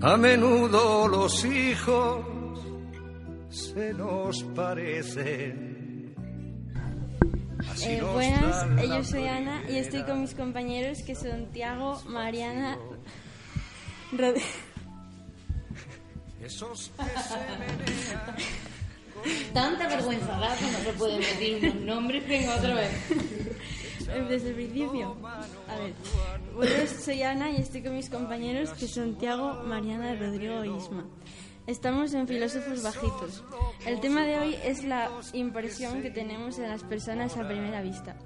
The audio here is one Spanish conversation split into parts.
A menudo los hijos se nos parecen. Así Eh, nos buenas, yo soy Ana y estoy con mis compañeros que son Tiago, Mariana, Rod- Esos que se menean Tanta vergüenza da que no se pueden decir unos nombres. Venga, otra vez. Desde el principio. A ver, buenas, soy Ana y estoy con mis compañeros que son Tiago, Mariana, Rodrigo e Isma. Estamos en Filósofos Bajitos. El tema de hoy es la impresión que tenemos de las personas a primera vista.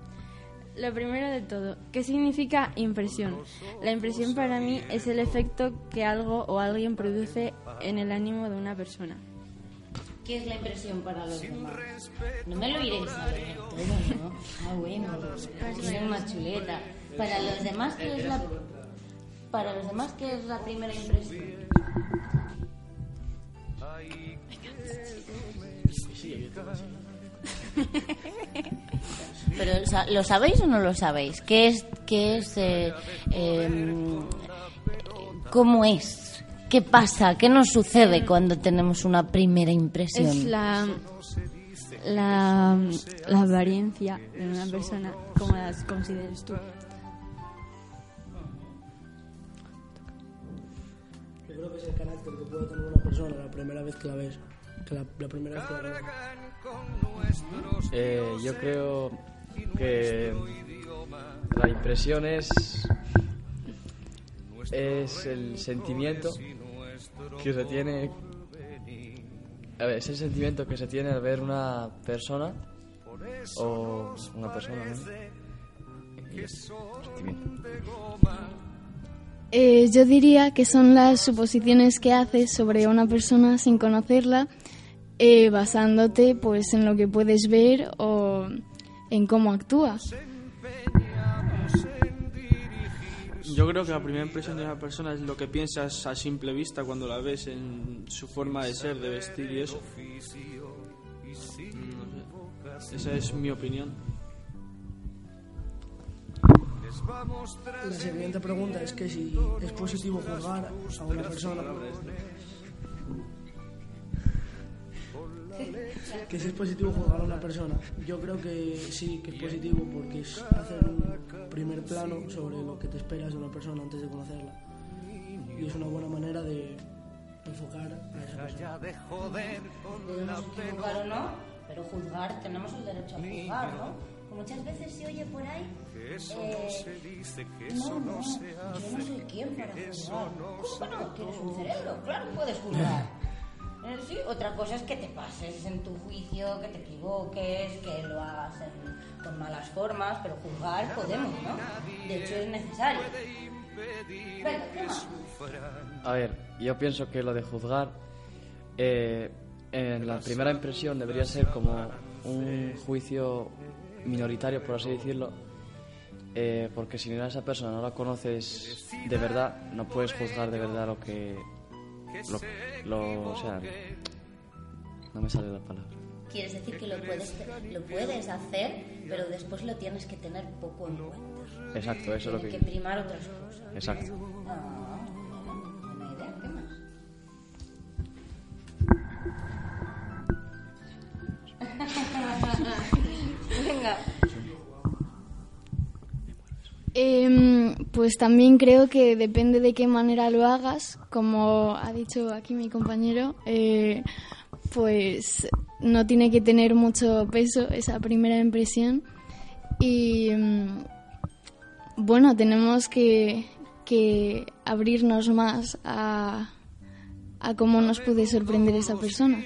Lo primero de todo, ¿qué significa impresión? La impresión para mí es el efecto que algo o alguien produce en el ánimo de una persona. ¿Qué es la impresión para los demás? No me lo iréis a ver todo, ¿no? Ah, bueno. Soy más chuleta. Para los demás, ¿qué es la... Para los demás, ¿qué es la primera impresión? Pero, ¿lo sabéis o no lo sabéis? ¿Qué es, qué es, eh, em, cómo es? ¿Qué pasa? ¿Qué nos sucede cuando tenemos una primera impresión? Es la, la, la apariencia de una persona, como las consideres tú. Yo creo que es el carácter que puede tener una persona la primera vez que la ves. Que la, la primera vez que la ves. Eh, yo creo que la impresión es, es el sentimiento que se tiene. A ver, es el sentimiento que se tiene al ver una persona o una persona, ¿no? Eh, yo diría que son las suposiciones que haces sobre una persona sin conocerla, eh, basándote pues en lo que puedes ver o en cómo actúa. Yo creo que la primera impresión de una persona es lo que piensas a simple vista cuando la ves en su forma de ser, de vestir y eso. Mm, no sé. Esa es mi opinión. La siguiente pregunta es que si es positivo juzgar a una persona. Que si es positivo juzgar a una persona. Yo creo que sí, que es positivo porque es hacer un primer plano sobre lo que te esperas de una persona antes de conocerla. Y es una buena manera de enfocar a esa persona. Podemos equivocar o no, pero juzgar, tenemos el derecho a juzgar, ¿no? Que muchas veces se oye por ahí. eso eh, no se dice, que no, eso no, no, se yo hace. no soy quien para juzgar. no ¿Cómo que no? Tienes un cerebro, claro que puedes juzgar. Otra cosa es que te pases en tu juicio, que te equivoques, que lo hagas en- con malas formas, pero juzgar podemos, ¿no? De hecho es necesario. ¿qué más? A ver, yo pienso que lo de juzgar, eh, en la primera impresión debería ser como un juicio minoritario, por así decirlo, eh, porque si a esa persona no la conoces de verdad, no puedes juzgar de verdad lo que... Lo, lo- o sea, no me sale la palabra. Quieres decir que lo puedes, lo puedes hacer, pero después lo tienes que tener poco en cuenta. Exacto, eso es lo que... que primar otras cosas. Exacto. Ah, Em, pues también creo que depende de qué manera lo hagas, como ha dicho aquí mi compañero, eh, pues no tiene que tener mucho peso esa primera impresión y mm, bueno, tenemos que, que abrirnos más a, a cómo nos puede sorprender esa persona.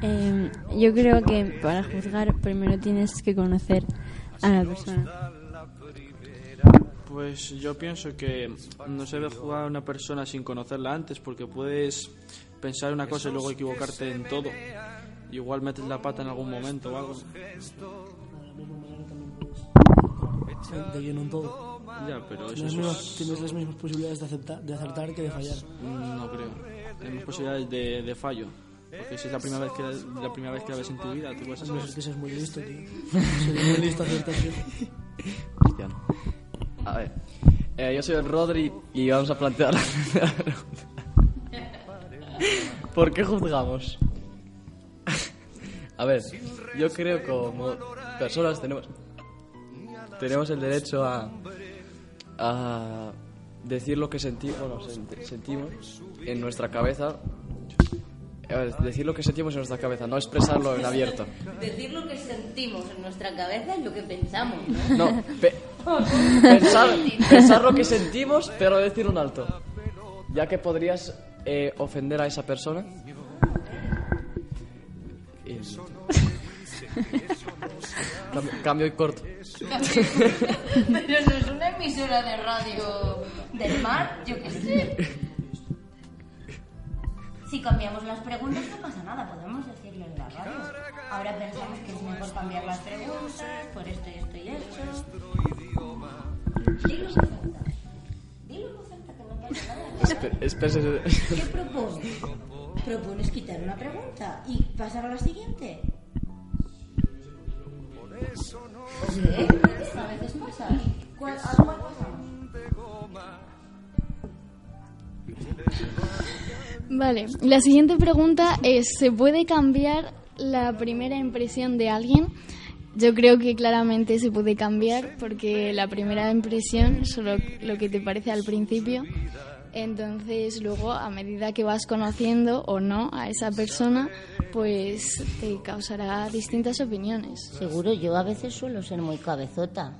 Eh, yo creo que para juzgar primero tienes que conocer a la persona. Pues yo pienso que no se debe jugar a una persona sin conocerla antes, porque puedes pensar una cosa y luego equivocarte en todo. Igual metes la pata en algún momento o algo. De puedes lleno en todo. Ya, pero eso, Tienes, mismas- es- tienes las mismas posibilidades de, aceptar, de acertar que de fallar. No creo. Tenemos posibilidades de, de fallo. Porque si es la primera vez que la primera vez que la ves en tu vida, tú vas a No es que seas muy listo, tío. Sería muy listo acertar, tío. A ver, Eh, yo soy el Rodri y vamos a plantear la pregunta. ¿Por qué juzgamos? a ver, yo creo que como personas tenemos tenemos el derecho a, a decir lo que senti- bueno, sent- sentimos en nuestra cabeza. Decir lo que sentimos en nuestra cabeza, no expresarlo en abierto. Decir lo que sentimos en nuestra cabeza es lo que pensamos, ¿no? No, pe- pensar, pensar lo que sentimos, pero decir un alto. Ya que podrías eh, ofender a esa persona. Y- Cambio, cambio y corto. Pero no es una emisora de radio del mar, yo qué sé. Si cambiamos las preguntas no pasa nada, podemos decirlo en la radio. Ahora pensamos que es mejor cambiar las preguntas por esto y esto y esto. Dilo en voz alta. Dilo en voz alta que no pasa nada. ¿Qué propones? ¿Propones quitar una pregunta y pasar a la siguiente? ¿Qué? A veces pasa. ¿Cuál, ¿A cuál pasamos? Vale, la siguiente pregunta es, ¿se puede cambiar la primera impresión de alguien? Yo creo que claramente se puede cambiar porque la primera impresión es solo lo que te parece al principio. Entonces luego a medida que vas conociendo o no a esa persona, pues te causará distintas opiniones. Seguro, yo a veces suelo ser muy cabezota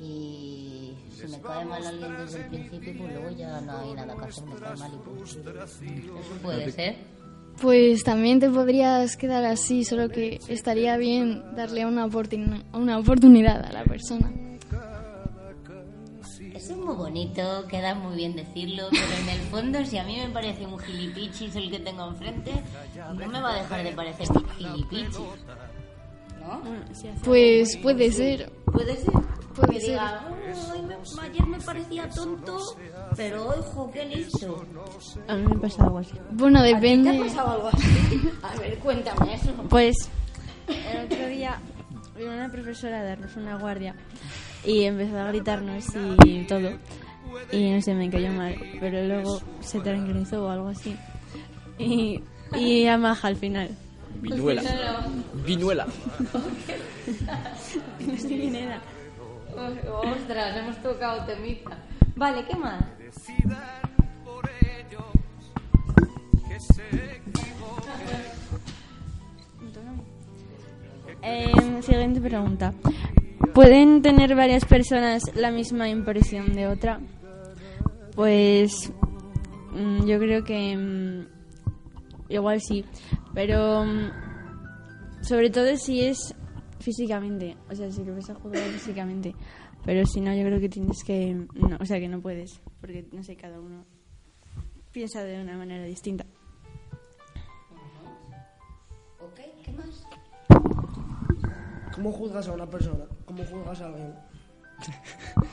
y si me cae mal alguien desde el principio, pues luego ya no hay nada que hacer, me cae mal y pues... Eso puede ser. Pues también te podrías quedar así, solo que estaría bien darle una, oportun- una oportunidad a la persona. Eso es muy bonito, queda muy bien decirlo, pero en el fondo si a mí me parece un gilipichis el que tengo enfrente, no me va a dejar de parecer un gilipichis. ¿No? Pues puede ser. Puede ser. Puede que diga, "Ay, me- ayer me parecía tonto, pero ojo, qué listo. A mí me pasa algo así. Bueno, ¿A ti te ha depende. pasado algo así? A ver, cuéntame eso. Pues el otro día vino una profesora a darnos una guardia y empezó a gritarnos y todo. Y no sé, me cayó mal, pero luego se tranquilizó o algo así. Y, y a maja al final. Vinuela. Vinuela. No sé quién era. Ostras, hemos tocado temita. Vale, ¿qué más? Eh, siguiente pregunta. ¿Pueden tener varias personas la misma impresión de otra? Pues mm, yo creo que mm, igual sí, pero mm, sobre todo si es físicamente, o sea, si lo ves a juzgar físicamente, pero si no yo creo que tienes que, no, o sea, que no puedes, porque no sé, cada uno piensa de una manera distinta. Ok, ¿qué más? ¿Cómo juzgas a una persona? ¿Cómo juzgas a alguien?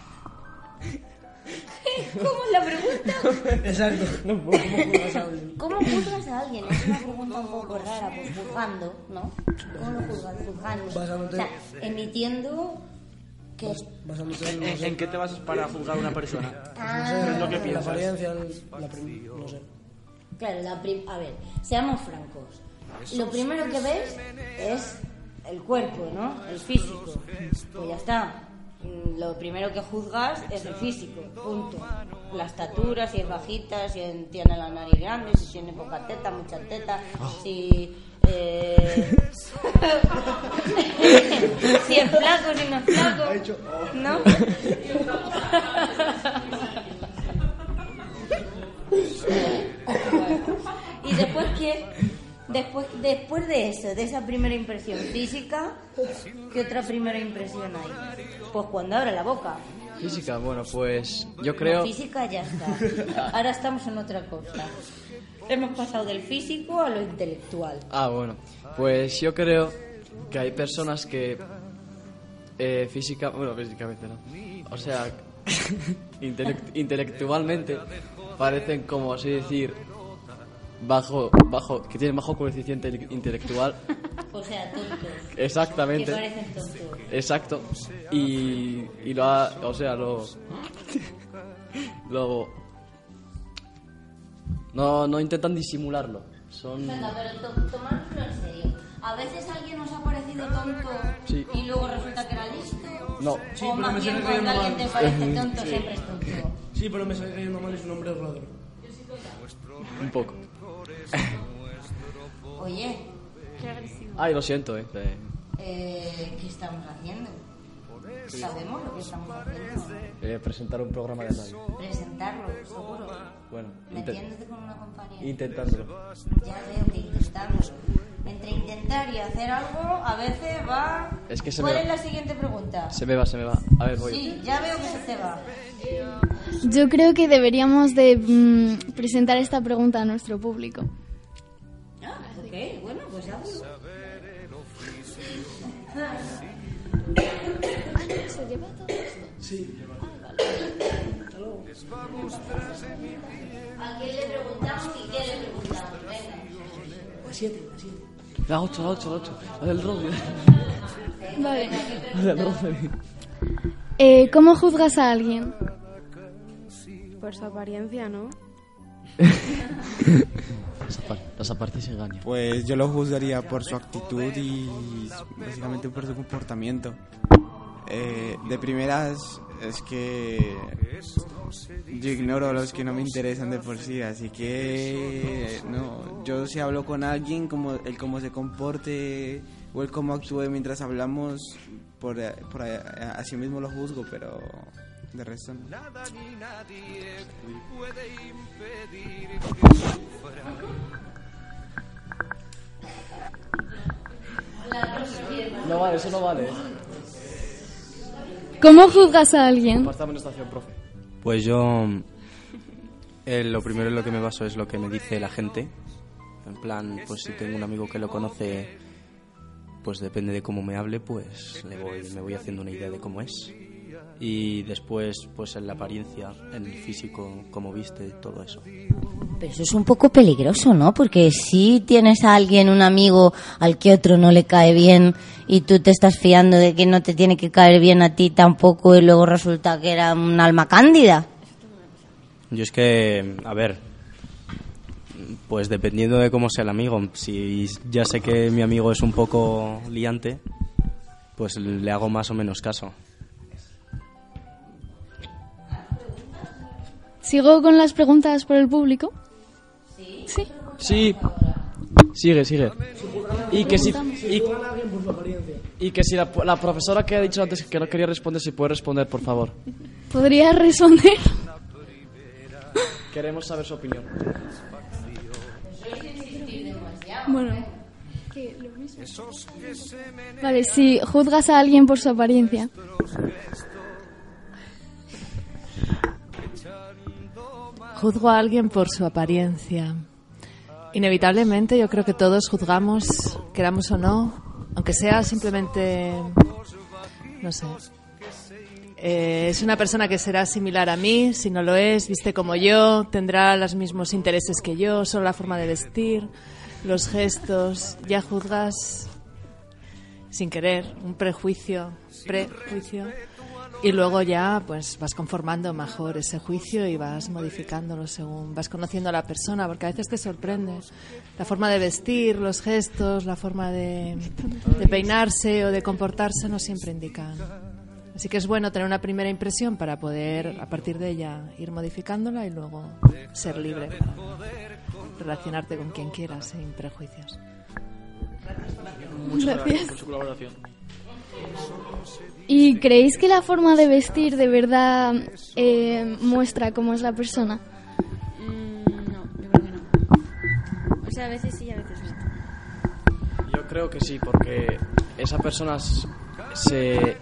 ¿Cómo es la pregunta? Exacto. ¿Cómo juzgas a alguien? ¿Cómo juzgas a alguien? Es una pregunta un poco rara, pues juzgando, ¿no? ¿Cómo lo juzgas? Juzgando. Basándote- O sea, emitiendo que es... Basándote en, no ¿En, sé, en qué te basas para juzgar a una persona? Ah, es lo que la piensas? apariencia, el- la prim- no sé. Claro, la prim- a ver, seamos francos. Lo primero que ves es el cuerpo, ¿no? El físico. Pues ya está. Mm, Lo primero que juzgas es el físico, punto. La estatura, si es bajita, si en- tiene la nariz grande, si tiene poca teta, mucha teta, si... eh, si es flaco, si no es flaco, ¿no? ¿Y después qué? Después, después de eso, de esa primera impresión física, ¿qué otra primera impresión hay? Pues cuando abre la boca. Física, bueno, pues yo creo... física ya está. Ahora estamos en otra cosa. Hemos pasado del físico a lo intelectual. Ah, bueno, pues yo creo que hay personas que eh, física, bueno, físicamente no, o sea, intelect- intelectualmente parecen como así decir bajo, bajo, que tienen bajo coeficiente intelectual, O sea, tontos. Que exactamente, parecen tontos. exacto, y, y lo ha, o sea, lo, Luego, no, no intentan disimularlo. Son... Venga, pero to- tomárnoslo en serio. A veces alguien nos ha parecido tonto Sí. y luego resulta que era listo. No, Sí, o más bien cuando alguien te parece tonto siempre es tonto. Sí, pero me está cayendo mal y su nombre es Rodri. un poco. Oye, Ay, lo siento, eh. Eh, eh, ¿qué estamos haciendo? Sabemos lo que estamos haciendo. eh, presentar un programa de radio. Presentarlo, seguro. Bueno, Metiéndote con una compañía. intentándolo. Ya veo que intentándolo. Entre intentar y hacer algo, a veces va... Es que se ¿Cuál me- es la siguiente pregunta? Se me va, se me va. A ver, voy. Sí, ya veo que se te va. Yo creo que deberíamos de mm, presentar esta pregunta a nuestro público. Ah, ok, bueno, pues hazlo. Sí. ¿A quién le preguntamos y qué le preguntamos? Venga. La 7, la 7. La 8, la 8, la 8. La del Rodri. Vale. La del Rodri. Eh, ¿Cómo juzgas a alguien? Por su apariencia, ¿no? Las apar- Las apartes engañan. Pues yo lo juzgaría por su actitud y básicamente por su comportamiento. Eh, de primeras es que yo ignoro a los que no me interesan de por sí, así que no, yo si hablo con alguien, como el cómo se comporte o el cómo actúe mientras hablamos, por, por así mismo lo juzgo, pero de resto no. No vale, eso no vale. ¿Cómo juzgas a alguien? Apartamos en estación, profe. Pues yo eh, lo primero en lo que me baso es lo que me dice la gente. En plan, pues si tengo un amigo que lo conoce, pues depende de cómo me hable, pues le voy, me voy haciendo una idea de cómo es. Y después, pues en la apariencia, en el físico, cómo viste, todo eso. Pero eso es un poco peligroso, ¿no? Porque si tienes a alguien, un amigo, al que otro no le cae bien y tú te estás fiando de que no te tiene que caer bien a ti tampoco y luego resulta que era un alma cándida. Yo es que, a ver, pues dependiendo de cómo sea el amigo, si ya sé que mi amigo es un poco liante, pues le hago más o menos caso. ¿Sigo con las preguntas por el público? Sí. Sí. Sigue, sigue. Y que si, y, y que si la, la profesora que ha dicho antes que no quería responder, si puede responder, por favor. ¿Podrías responder? Queremos saber su opinión. Bueno. Vale, si juzgas a alguien por su apariencia. Juzgo a alguien por su apariencia. Inevitablemente yo creo que todos juzgamos, queramos o no, aunque sea simplemente, no sé. Eh, es una persona que será similar a mí, si no lo es, viste como yo, tendrá los mismos intereses que yo, solo la forma de vestir, los gestos, ya juzgas sin querer, un prejuicio, prejuicio, y luego ya pues vas conformando mejor ese juicio y vas modificándolo según vas conociendo a la persona, porque a veces te sorprende la forma de vestir, los gestos, la forma de, de peinarse o de comportarse no siempre indican. Así que es bueno tener una primera impresión para poder a partir de ella ir modificándola y luego ser libre para relacionarte con quien quieras sin prejuicios. Muchas Gracias. por su colaboración. ¿Y creéis que la forma de vestir de verdad eh, muestra cómo es la persona? Mm, no, yo creo que no. O sea, a veces sí, a veces no. Yo creo que sí, porque esa persona se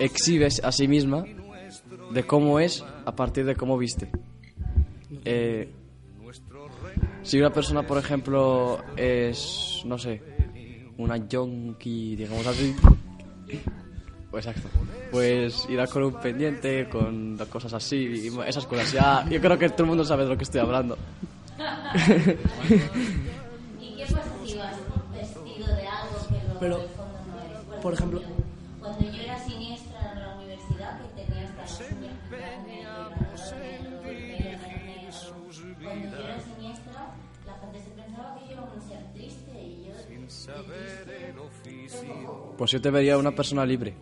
exhibe a sí misma de cómo es a partir de cómo viste. Eh, si una persona, por ejemplo, es, no sé, una yonki, digamos así, pues exacto, pues irá con un pendiente, con cosas así, y esas cosas. Ya, yo creo que todo el mundo sabe de lo que estoy hablando. ¿Y qué pasa si vas vestido de algo que luego Pero, en el fondo no eres? por ejemplo- Pues yo te vería una persona libre.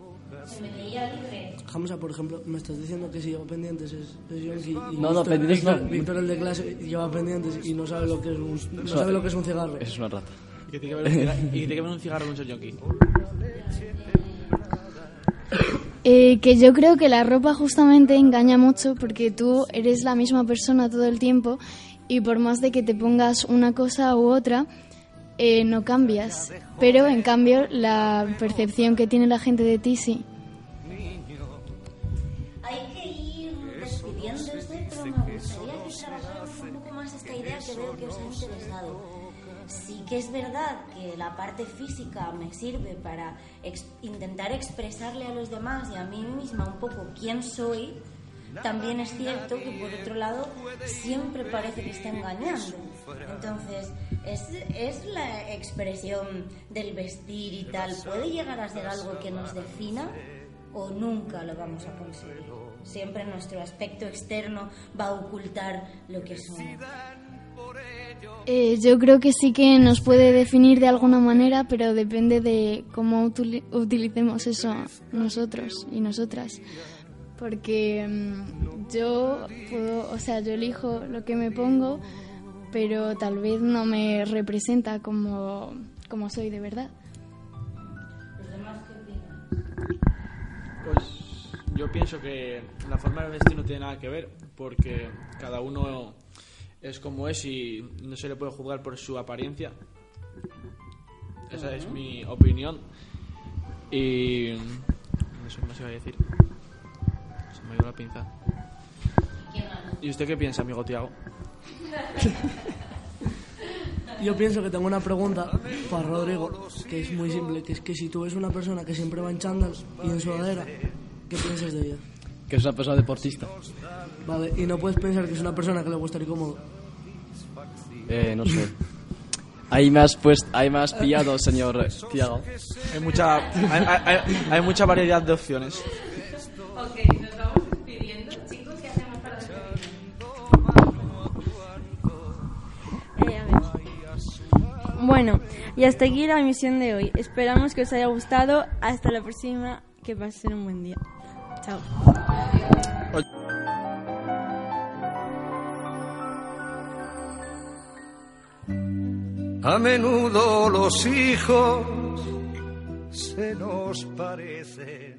me veía libre. Hamza, por ejemplo, me estás diciendo que si lleva pendientes es, es yonki No, no, pendientes no. Víctor, el de clase, lleva pendientes y no sabe lo que es un, no sabe lo que es un cigarro. Eso es una rata. Y que tiene que ver un cigarro, y que tiene que ver un cigarro con ser yonki. Eh, que yo creo que la ropa justamente engaña mucho porque tú eres la misma persona todo el tiempo y por más de que te pongas una cosa u otra, eh, no cambias. Pero en cambio la percepción que tiene la gente de ti sí. Hay que ir pero me gustaría que un poco más esta idea que veo que os ha interesado. Sí que es verdad que la parte física me sirve para ex- intentar expresarle a los demás y a mí misma un poco quién soy. También es cierto que por otro lado siempre parece que está engañando. Entonces, es, es la expresión del vestir y tal. ¿Puede llegar a ser algo que nos defina? o nunca lo vamos a conseguir. Siempre nuestro aspecto externo va a ocultar lo que somos. Eh, yo creo que sí que nos puede definir de alguna manera, pero depende de cómo utili- utilicemos eso nosotros y nosotras. Porque mm, yo puedo, o sea, yo elijo lo que me pongo, pero tal vez no me representa como, como soy de verdad. ¿Los demás qué opinan? Pues yo pienso que la forma de vestir no tiene nada que ver, porque cada uno es como es y no se le puede juzgar por su apariencia. Esa es mi opinión. Y. No sé más iba a decir. Se me ha ido la pinza. ¿Y usted qué piensa, amigo Tiago? Yo pienso que tengo una pregunta para Rodrigo, que es muy simple, que es que si tú ves una persona que siempre va en chándal y en sudadera, ¿qué piensas de ella? Que es una persona deportista. Vale, y no puedes pensar que es una persona que le gusta estar cómodo. Eh, no sé. Has puesto, ahí me has pillado, señor Tiago. Hay mucha, hay, hay- hay mucha variedad de opciones. Ok, Bueno, y hasta aquí la emisión de hoy. Esperamos que os haya gustado. Hasta la próxima. Que pasen un buen día. Chao. A menudo los hijos se nos parecen.